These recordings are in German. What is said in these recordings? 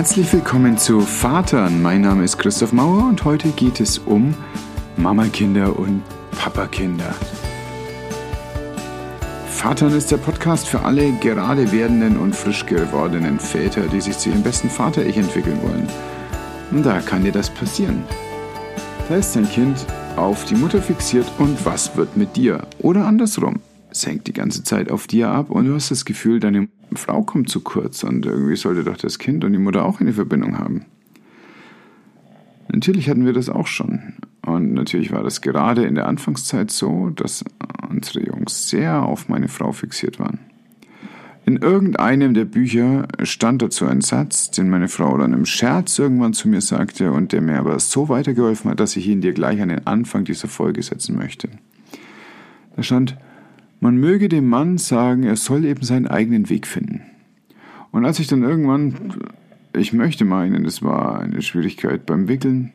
Herzlich willkommen zu Vatern. Mein Name ist Christoph Mauer und heute geht es um Mamakinder und Papakinder. Vatern ist der Podcast für alle gerade werdenden und frisch gewordenen Väter, die sich zu ihrem besten Vater-Ich entwickeln wollen. Und da kann dir das passieren. Da ist dein Kind auf die Mutter fixiert und was wird mit dir? Oder andersrum. Es hängt die ganze Zeit auf dir ab und du hast das Gefühl, deine Frau kommt zu kurz und irgendwie sollte doch das Kind und die Mutter auch eine Verbindung haben. Natürlich hatten wir das auch schon. Und natürlich war das gerade in der Anfangszeit so, dass unsere Jungs sehr auf meine Frau fixiert waren. In irgendeinem der Bücher stand dazu ein Satz, den meine Frau dann im Scherz irgendwann zu mir sagte und der mir aber so weitergeholfen hat, dass ich ihn dir gleich an den Anfang dieser Folge setzen möchte. Da stand, man möge dem Mann sagen, er soll eben seinen eigenen Weg finden. Und als ich dann irgendwann, ich möchte meinen, es war eine Schwierigkeit beim Wickeln,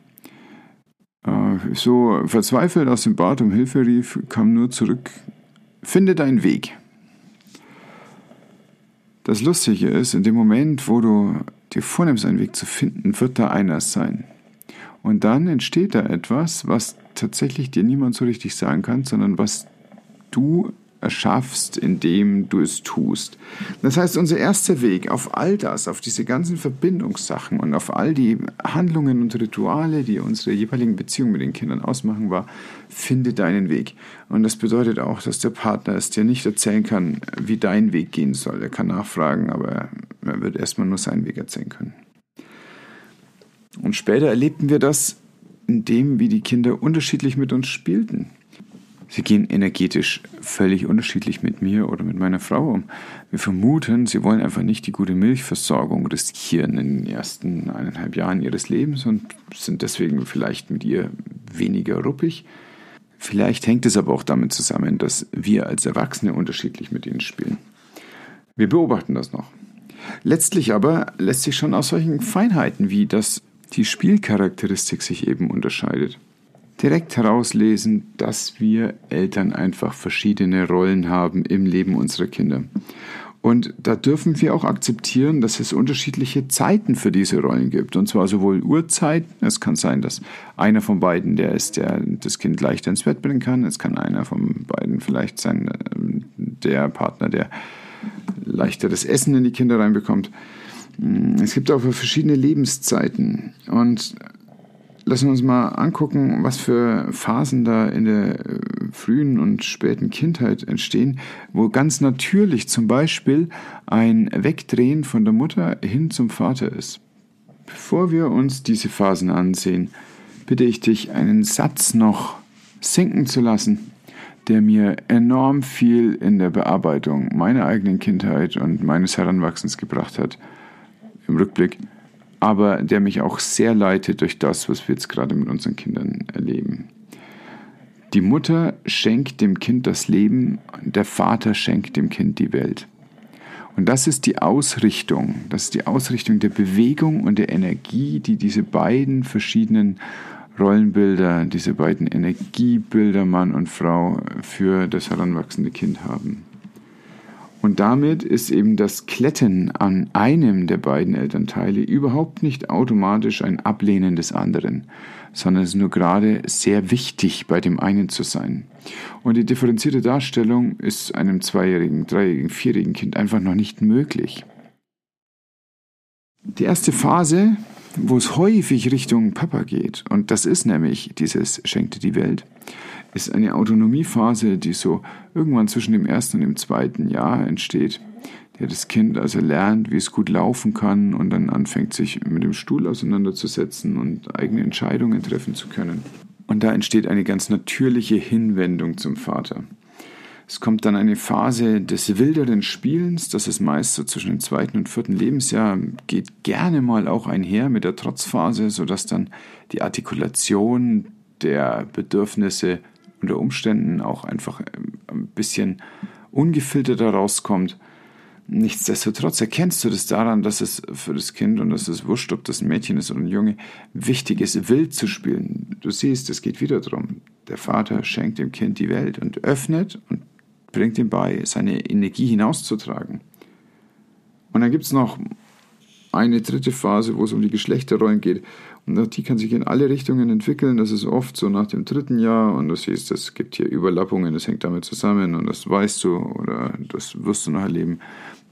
äh, so verzweifelt aus dem Bad um Hilfe rief, kam nur zurück, finde deinen Weg. Das Lustige ist, in dem Moment, wo du dir vornimmst, einen Weg zu finden, wird da einer sein. Und dann entsteht da etwas, was tatsächlich dir niemand so richtig sagen kann, sondern was du erschaffst, indem du es tust. Das heißt, unser erster Weg auf all das, auf diese ganzen Verbindungssachen und auf all die Handlungen und Rituale, die unsere jeweiligen Beziehungen mit den Kindern ausmachen, war, finde deinen Weg. Und das bedeutet auch, dass der Partner es dir nicht erzählen kann, wie dein Weg gehen soll. Er kann nachfragen, aber er wird erstmal nur seinen Weg erzählen können. Und später erlebten wir das in dem, wie die Kinder unterschiedlich mit uns spielten. Sie gehen energetisch völlig unterschiedlich mit mir oder mit meiner Frau um. Wir vermuten, sie wollen einfach nicht die gute Milchversorgung riskieren in den ersten eineinhalb Jahren ihres Lebens und sind deswegen vielleicht mit ihr weniger ruppig. Vielleicht hängt es aber auch damit zusammen, dass wir als Erwachsene unterschiedlich mit ihnen spielen. Wir beobachten das noch. Letztlich aber lässt sich schon aus solchen Feinheiten wie dass die Spielcharakteristik sich eben unterscheidet direkt herauslesen, dass wir Eltern einfach verschiedene Rollen haben im Leben unserer Kinder. Und da dürfen wir auch akzeptieren, dass es unterschiedliche Zeiten für diese Rollen gibt. Und zwar sowohl Uhrzeiten, es kann sein, dass einer von beiden der ist, der das Kind leichter ins Bett bringen kann. Es kann einer von beiden vielleicht sein, ähm, der Partner, der leichter das Essen in die Kinder reinbekommt. Es gibt auch verschiedene Lebenszeiten. Und lassen wir uns mal angucken, was für Phasen da in der äh, frühen und späten Kindheit entstehen, wo ganz natürlich zum Beispiel ein Wegdrehen von der Mutter hin zum Vater ist. Bevor wir uns diese Phasen ansehen, bitte ich dich, einen Satz noch sinken zu lassen, der mir enorm viel in der Bearbeitung meiner eigenen Kindheit und meines Heranwachsens gebracht hat. Im Rückblick aber der mich auch sehr leitet durch das, was wir jetzt gerade mit unseren Kindern erleben. Die Mutter schenkt dem Kind das Leben, der Vater schenkt dem Kind die Welt. Und das ist die Ausrichtung, das ist die Ausrichtung der Bewegung und der Energie, die diese beiden verschiedenen Rollenbilder, diese beiden Energiebilder Mann und Frau für das heranwachsende Kind haben. Und damit ist eben das Kletten an einem der beiden Elternteile überhaupt nicht automatisch ein Ablehnen des anderen, sondern es ist nur gerade sehr wichtig, bei dem einen zu sein. Und die differenzierte Darstellung ist einem zweijährigen, dreijährigen, vierjährigen Kind einfach noch nicht möglich. Die erste Phase, wo es häufig Richtung Papa geht, und das ist nämlich dieses Schenkte die Welt, ist eine Autonomiephase, die so irgendwann zwischen dem ersten und dem zweiten Jahr entsteht. Der das Kind also lernt, wie es gut laufen kann und dann anfängt, sich mit dem Stuhl auseinanderzusetzen und eigene Entscheidungen treffen zu können. Und da entsteht eine ganz natürliche Hinwendung zum Vater. Es kommt dann eine Phase des wilderen Spielens, das ist meist so zwischen dem zweiten und vierten Lebensjahr, geht gerne mal auch einher mit der Trotzphase, sodass dann die Artikulation der Bedürfnisse unter Umständen auch einfach ähm, ein bisschen ungefilterter rauskommt. Nichtsdestotrotz erkennst du das daran, dass es für das Kind, und das ist wurscht, ob das ein Mädchen ist oder ein Junge, wichtig ist, wild zu spielen. Du siehst, es geht wieder darum. Der Vater schenkt dem Kind die Welt und öffnet und bringt ihm bei, seine Energie hinauszutragen. Und dann gibt es noch eine dritte Phase, wo es um die Geschlechterrollen geht. Auch die kann sich in alle Richtungen entwickeln. Das ist oft so nach dem dritten Jahr und du siehst, es gibt hier Überlappungen, das hängt damit zusammen und das weißt du oder das wirst du noch erleben,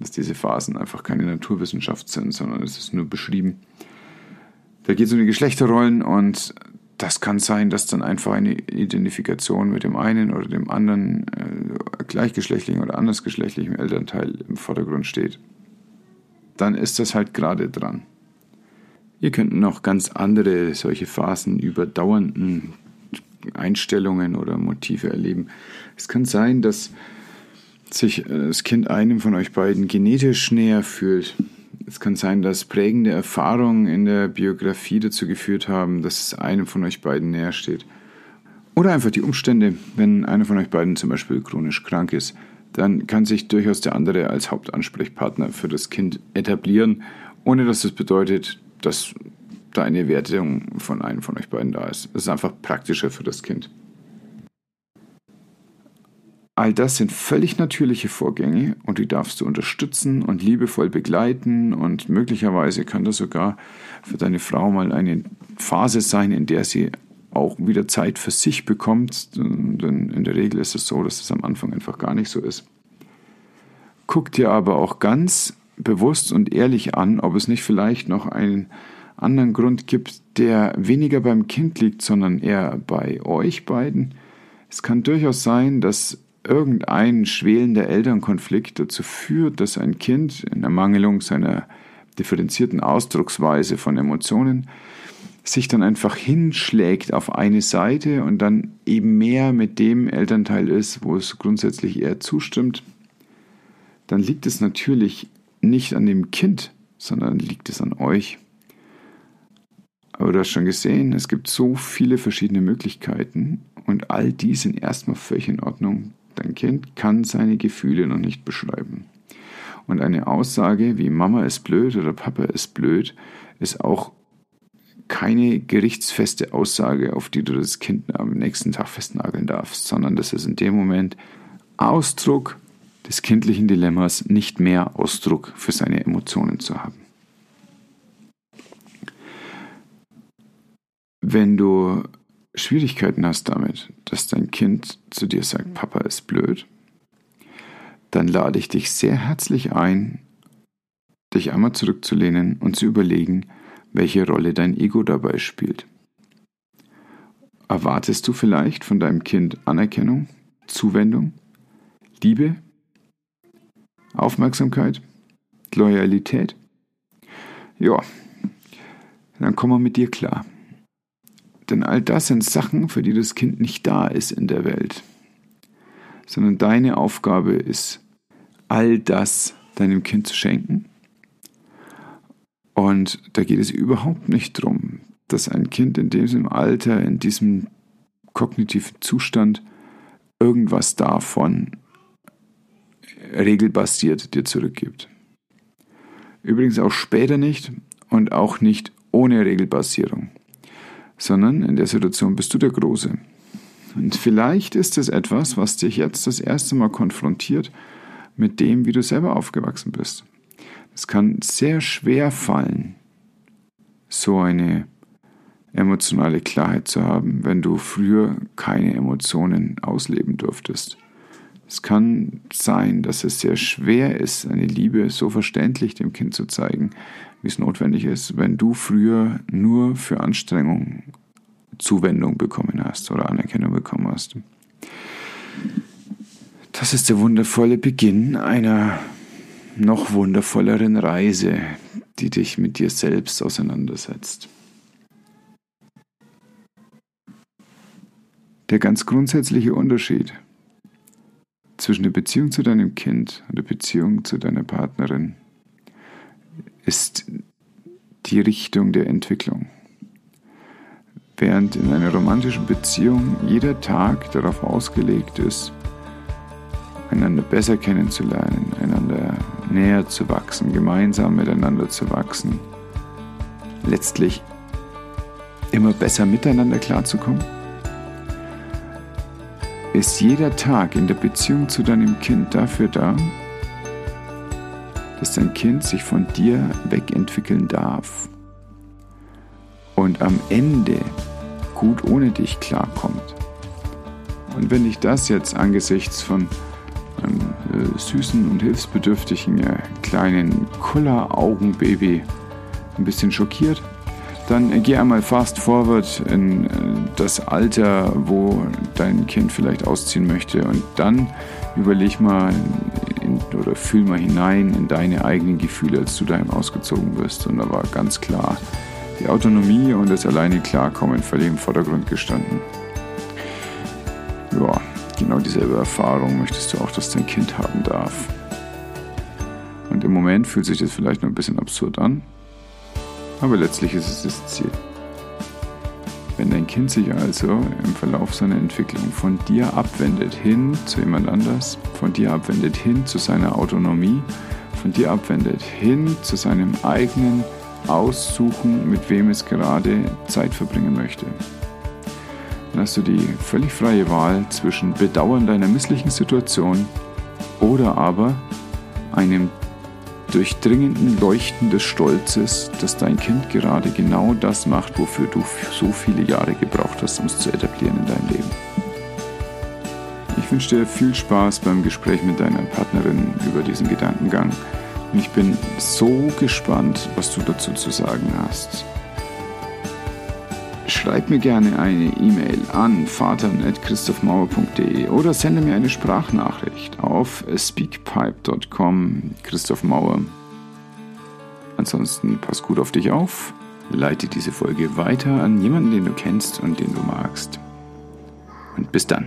dass diese Phasen einfach keine Naturwissenschaft sind, sondern es ist nur beschrieben. Da geht es um die Geschlechterrollen und das kann sein, dass dann einfach eine Identifikation mit dem einen oder dem anderen äh, gleichgeschlechtlichen oder andersgeschlechtlichen Elternteil im Vordergrund steht. Dann ist das halt gerade dran. Ihr könnt noch ganz andere solche Phasen über dauernden Einstellungen oder Motive erleben. Es kann sein, dass sich äh, das Kind einem von euch beiden genetisch näher fühlt. Es kann sein, dass prägende Erfahrungen in der Biografie dazu geführt haben, dass es einem von euch beiden näher steht. Oder einfach die Umstände, wenn einer von euch beiden zum Beispiel chronisch krank ist, dann kann sich durchaus der andere als Hauptansprechpartner für das Kind etablieren, ohne dass das bedeutet, dass da eine Wertung von einem von euch beiden da ist. Es ist einfach praktischer für das Kind. All das sind völlig natürliche Vorgänge und die darfst du unterstützen und liebevoll begleiten und möglicherweise kann das sogar für deine Frau mal eine Phase sein, in der sie auch wieder Zeit für sich bekommt, denn in der Regel ist es so, dass es am Anfang einfach gar nicht so ist. Guck dir aber auch ganz bewusst und ehrlich an, ob es nicht vielleicht noch einen anderen Grund gibt, der weniger beim Kind liegt, sondern eher bei euch beiden. Es kann durchaus sein, dass irgendein schwelender Elternkonflikt dazu führt, dass ein Kind in Ermangelung seiner differenzierten Ausdrucksweise von Emotionen sich dann einfach hinschlägt auf eine Seite und dann eben mehr mit dem Elternteil ist, wo es grundsätzlich eher zustimmt, dann liegt es natürlich nicht an dem Kind, sondern liegt es an euch. Aber du hast schon gesehen, es gibt so viele verschiedene Möglichkeiten und all die sind erstmal völlig in Ordnung. Dein Kind kann seine Gefühle noch nicht beschreiben. Und eine Aussage wie Mama ist blöd oder Papa ist blöd ist auch keine gerichtsfeste Aussage, auf die du das Kind am nächsten Tag festnageln darfst, sondern das ist in dem Moment Ausdruck des kindlichen Dilemmas, nicht mehr Ausdruck für seine Emotionen zu haben. Wenn du Schwierigkeiten hast damit, dass dein Kind zu dir sagt, Papa ist blöd, dann lade ich dich sehr herzlich ein, dich einmal zurückzulehnen und zu überlegen, welche Rolle dein Ego dabei spielt. Erwartest du vielleicht von deinem Kind Anerkennung, Zuwendung, Liebe, Aufmerksamkeit, Loyalität? Ja, dann komm mal mit dir klar. Denn all das sind Sachen, für die das Kind nicht da ist in der Welt. Sondern deine Aufgabe ist, all das deinem Kind zu schenken. Und da geht es überhaupt nicht darum, dass ein Kind in diesem Alter, in diesem kognitiven Zustand irgendwas davon regelbasiert dir zurückgibt. Übrigens auch später nicht und auch nicht ohne Regelbasierung sondern in der Situation bist du der Große. Und vielleicht ist es etwas, was dich jetzt das erste Mal konfrontiert mit dem, wie du selber aufgewachsen bist. Es kann sehr schwer fallen, so eine emotionale Klarheit zu haben, wenn du früher keine Emotionen ausleben durftest. Es kann sein, dass es sehr schwer ist, eine Liebe so verständlich dem Kind zu zeigen, wie es notwendig ist, wenn du früher nur für Anstrengung Zuwendung bekommen hast oder Anerkennung bekommen hast. Das ist der wundervolle Beginn einer noch wundervolleren Reise, die dich mit dir selbst auseinandersetzt. Der ganz grundsätzliche Unterschied zwischen der Beziehung zu deinem Kind und der Beziehung zu deiner Partnerin ist die Richtung der Entwicklung. Während in einer romantischen Beziehung jeder Tag darauf ausgelegt ist, einander besser kennenzulernen, einander näher zu wachsen, gemeinsam miteinander zu wachsen, letztlich immer besser miteinander klarzukommen, ist jeder Tag in der Beziehung zu deinem Kind dafür da, dass dein Kind sich von dir wegentwickeln darf und am Ende gut ohne dich klarkommt. Und wenn dich das jetzt angesichts von einem äh, süßen und hilfsbedürftigen äh, kleinen Kulleraugenbaby ein bisschen schockiert, dann geh einmal fast forward in äh, das Alter, wo dein Kind vielleicht ausziehen möchte und dann überleg mal in, oder fühl mal hinein in deine eigenen Gefühle, als du daheim ausgezogen wirst. Und da war ganz klar die Autonomie und das alleine Klarkommen völlig im Vordergrund gestanden. Ja, genau dieselbe Erfahrung möchtest du auch, dass dein Kind haben darf. Und im Moment fühlt sich das vielleicht noch ein bisschen absurd an, aber letztlich ist es das Ziel. Wenn dein Kind sich also im Verlauf seiner Entwicklung von dir abwendet hin zu jemand anders, von dir abwendet hin zu seiner Autonomie, von dir abwendet hin zu seinem eigenen Aussuchen, mit wem es gerade Zeit verbringen möchte, dann hast du die völlig freie Wahl zwischen Bedauern deiner misslichen Situation oder aber einem durchdringenden Leuchten des Stolzes, dass dein Kind gerade genau das macht, wofür du so viele Jahre gebraucht hast, um es zu etablieren in deinem Leben. Ich wünsche dir viel Spaß beim Gespräch mit deiner Partnerin über diesen Gedankengang und ich bin so gespannt, was du dazu zu sagen hast. Schreib mir gerne eine E-Mail an vater.christophmauer.de oder sende mir eine Sprachnachricht auf speakpipe.com Christoph Mauer. Ansonsten pass gut auf dich auf, leite diese Folge weiter an jemanden, den du kennst und den du magst. Und bis dann.